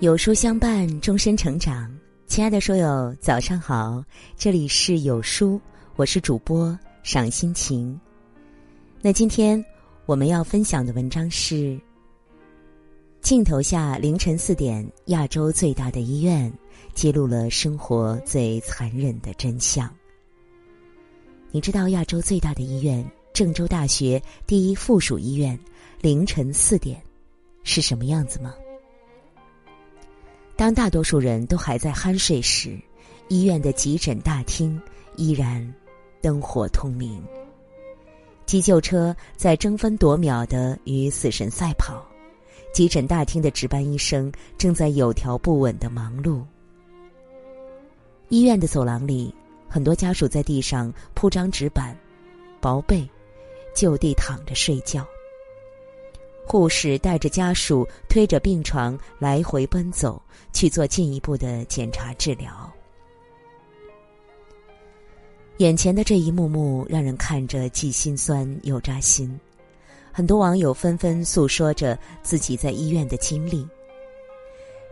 有书相伴，终身成长。亲爱的书友，早上好！这里是有书，我是主播赏心情。那今天我们要分享的文章是：镜头下凌晨四点，亚洲最大的医院揭露了生活最残忍的真相。你知道亚洲最大的医院——郑州大学第一附属医院凌晨四点是什么样子吗？当大多数人都还在酣睡时，医院的急诊大厅依然灯火通明。急救车在争分夺秒的与死神赛跑，急诊大厅的值班医生正在有条不紊的忙碌。医院的走廊里，很多家属在地上铺张纸板，薄被，就地躺着睡觉。护士带着家属推着病床来回奔走，去做进一步的检查治疗。眼前的这一幕幕让人看着既心酸又扎心。很多网友纷纷诉说着自己在医院的经历。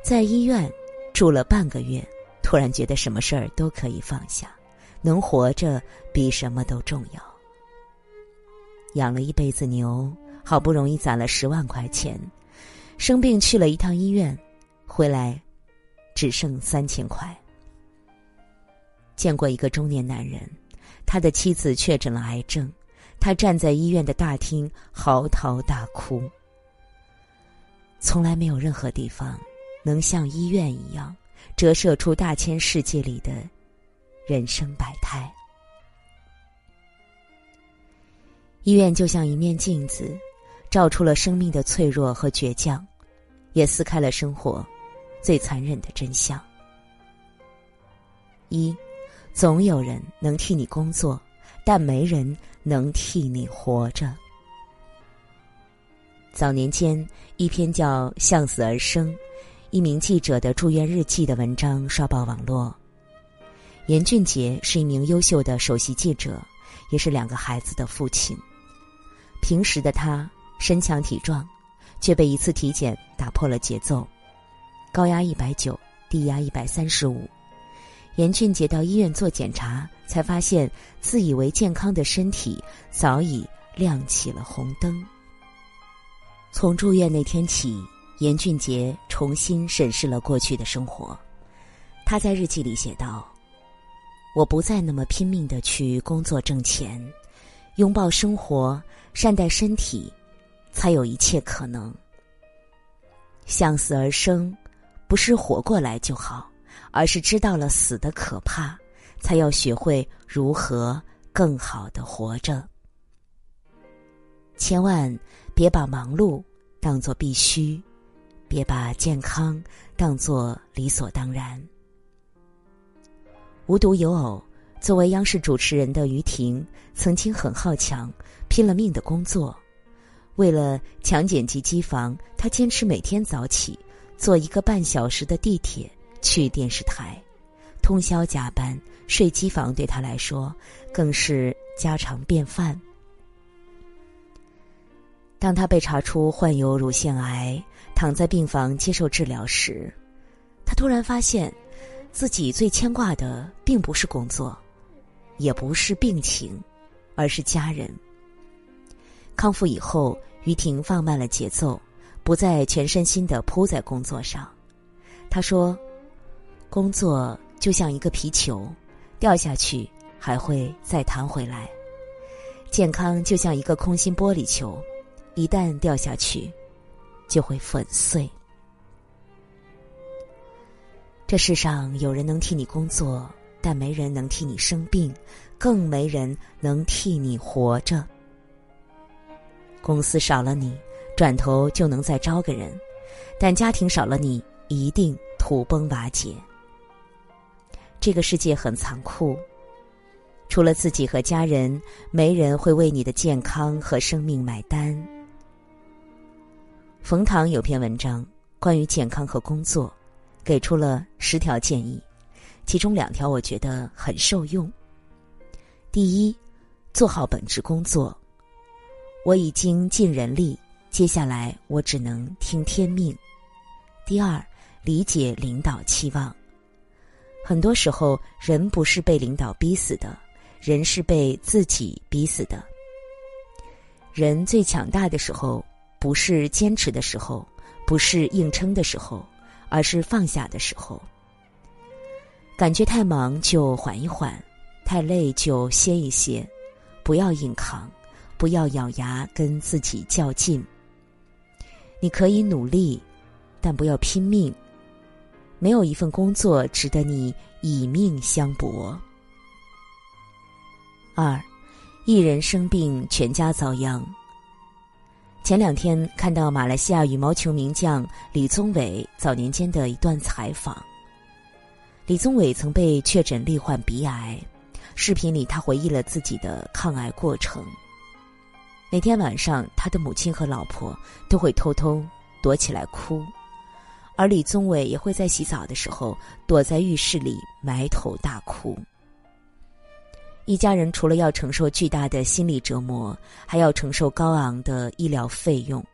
在医院住了半个月，突然觉得什么事儿都可以放下，能活着比什么都重要。养了一辈子牛。好不容易攒了十万块钱，生病去了一趟医院，回来只剩三千块。见过一个中年男人，他的妻子确诊了癌症，他站在医院的大厅嚎啕大哭。从来没有任何地方能像医院一样折射出大千世界里的人生百态。医院就像一面镜子。照出了生命的脆弱和倔强，也撕开了生活最残忍的真相。一，总有人能替你工作，但没人能替你活着。早年间，一篇叫《向死而生》，一名记者的住院日记的文章刷爆网络。严俊杰是一名优秀的首席记者，也是两个孩子的父亲。平时的他。身强体壮，却被一次体检打破了节奏，高压一百九，低压一百三十五。严俊杰到医院做检查，才发现自以为健康的身体早已亮起了红灯。从住院那天起，严俊杰重新审视了过去的生活。他在日记里写道：“我不再那么拼命的去工作挣钱，拥抱生活，善待身体。”才有一切可能。向死而生，不是活过来就好，而是知道了死的可怕，才要学会如何更好的活着。千万别把忙碌当做必须，别把健康当做理所当然。无独有偶，作为央视主持人的于婷，曾经很好强，拼了命的工作。为了强剪辑机房，他坚持每天早起，坐一个半小时的地铁去电视台，通宵加班，睡机房对他来说更是家常便饭。当他被查出患有乳腺癌，躺在病房接受治疗时，他突然发现，自己最牵挂的并不是工作，也不是病情，而是家人。康复以后，于婷放慢了节奏，不再全身心的扑在工作上。他说：“工作就像一个皮球，掉下去还会再弹回来；健康就像一个空心玻璃球，一旦掉下去，就会粉碎。这世上有人能替你工作，但没人能替你生病，更没人能替你活着。”公司少了你，转头就能再招个人；但家庭少了你，一定土崩瓦解。这个世界很残酷，除了自己和家人，没人会为你的健康和生命买单。冯唐有篇文章关于健康和工作，给出了十条建议，其中两条我觉得很受用。第一，做好本职工作。我已经尽人力，接下来我只能听天命。第二，理解领导期望。很多时候，人不是被领导逼死的，人是被自己逼死的。人最强大的时候，不是坚持的时候，不是硬撑的时候，而是放下的时候。感觉太忙就缓一缓，太累就歇一歇，不要硬扛，不要咬牙跟自己较劲。你可以努力，但不要拼命。没有一份工作值得你以命相搏。二，一人生病，全家遭殃。前两天看到马来西亚羽毛球名将李宗伟早年间的一段采访。李宗伟曾被确诊罹患鼻癌，视频里他回忆了自己的抗癌过程。每天晚上，他的母亲和老婆都会偷偷躲起来哭。而李宗伟也会在洗澡的时候躲在浴室里埋头大哭。一家人除了要承受巨大的心理折磨，还要承受高昂的医疗费用。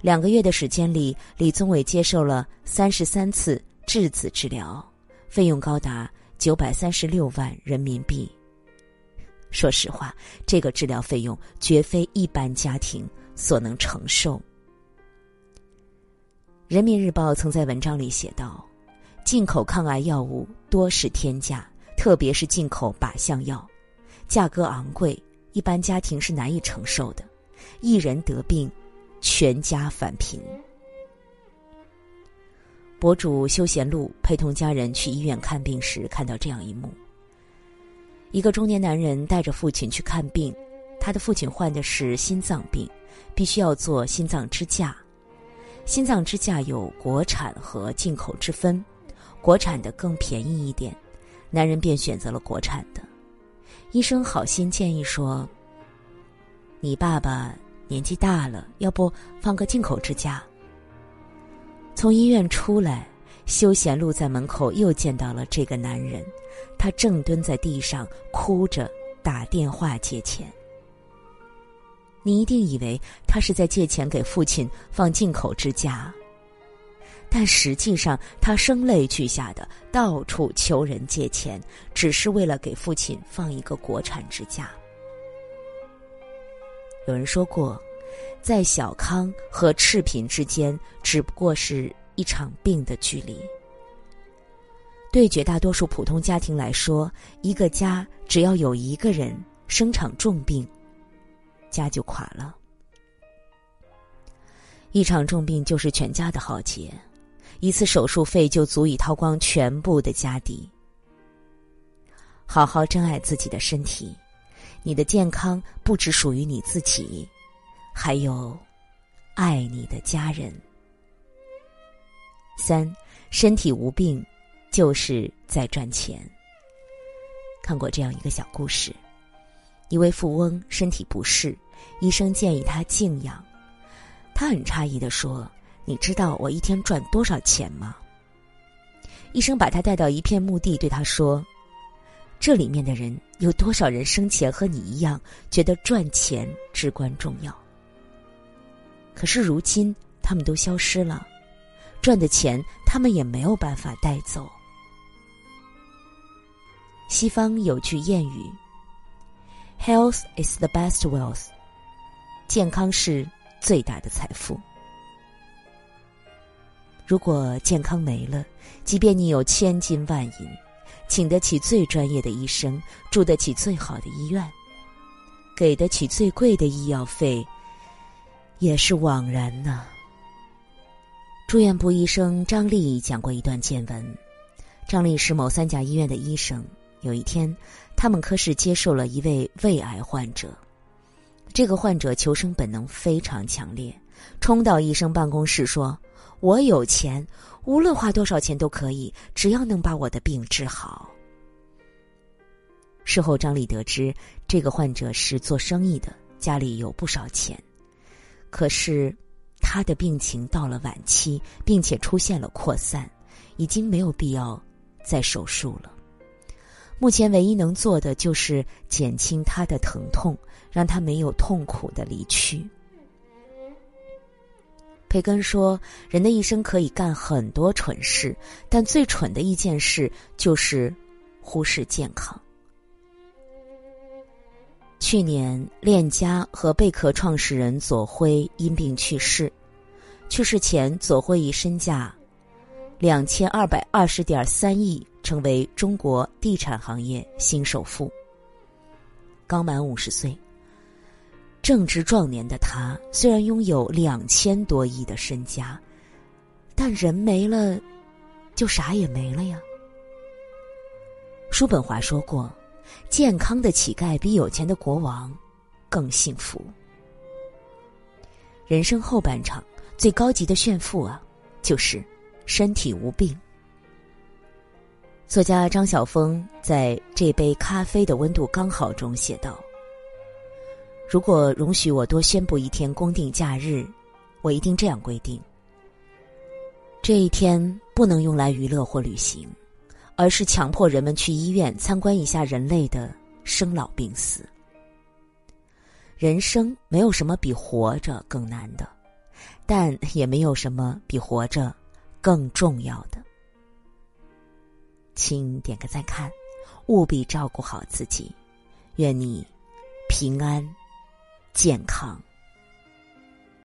两个月的时间里，李宗伟接受了三十三次质子治疗，费用高达九百三十六万人民币。说实话，这个治疗费用绝非一般家庭所能承受。人民日报曾在文章里写道：“进口抗癌药物多是天价，特别是进口靶向药，价格昂贵，一般家庭是难以承受的。一人得病，全家返贫。”博主休闲路陪同家人去医院看病时，看到这样一幕：一个中年男人带着父亲去看病，他的父亲患的是心脏病，必须要做心脏支架。心脏支架有国产和进口之分，国产的更便宜一点，男人便选择了国产的。医生好心建议说：“你爸爸年纪大了，要不放个进口支架？”从医院出来，休闲路在门口又见到了这个男人，他正蹲在地上哭着打电话借钱。你一定以为他是在借钱给父亲放进口支架，但实际上他声泪俱下的到处求人借钱，只是为了给父亲放一个国产支架。有人说过，在小康和赤贫之间，只不过是一场病的距离。对绝大多数普通家庭来说，一个家只要有一个人生场重病。家就垮了，一场重病就是全家的浩劫，一次手术费就足以掏光全部的家底。好好珍爱自己的身体，你的健康不只属于你自己，还有爱你的家人。三，身体无病，就是在赚钱。看过这样一个小故事。一位富翁身体不适，医生建议他静养。他很诧异的说：“你知道我一天赚多少钱吗？”医生把他带到一片墓地，对他说：“这里面的人有多少人生前和你一样，觉得赚钱至关重要？可是如今他们都消失了，赚的钱他们也没有办法带走。”西方有句谚语。Health is the best wealth，健康是最大的财富。如果健康没了，即便你有千金万银，请得起最专业的医生，住得起最好的医院，给得起最贵的医药费，也是枉然呢。住院部医生张丽讲过一段见闻：张丽是某三甲医院的医生。有一天，他们科室接受了一位胃癌患者。这个患者求生本能非常强烈，冲到医生办公室说：“我有钱，无论花多少钱都可以，只要能把我的病治好。”事后，张丽得知这个患者是做生意的，家里有不少钱，可是他的病情到了晚期，并且出现了扩散，已经没有必要再手术了。目前唯一能做的就是减轻他的疼痛，让他没有痛苦的离去。培根说：“人的一生可以干很多蠢事，但最蠢的一件事就是忽视健康。”去年，链家和贝壳创始人左晖因病去世。去世前，左晖以身价两千二百二十点三亿，成为中国地产行业新首富。刚满五十岁。正值壮年的他，虽然拥有两千多亿的身家，但人没了，就啥也没了呀。叔本华说过：“健康的乞丐比有钱的国王更幸福。”人生后半场最高级的炫富啊，就是身体无病。作家张晓峰在《这杯咖啡的温度刚好》中写道。如果容许我多宣布一天公定假日，我一定这样规定：这一天不能用来娱乐或旅行，而是强迫人们去医院参观一下人类的生老病死。人生没有什么比活着更难的，但也没有什么比活着更重要的。请点个再看，务必照顾好自己，愿你平安。健康。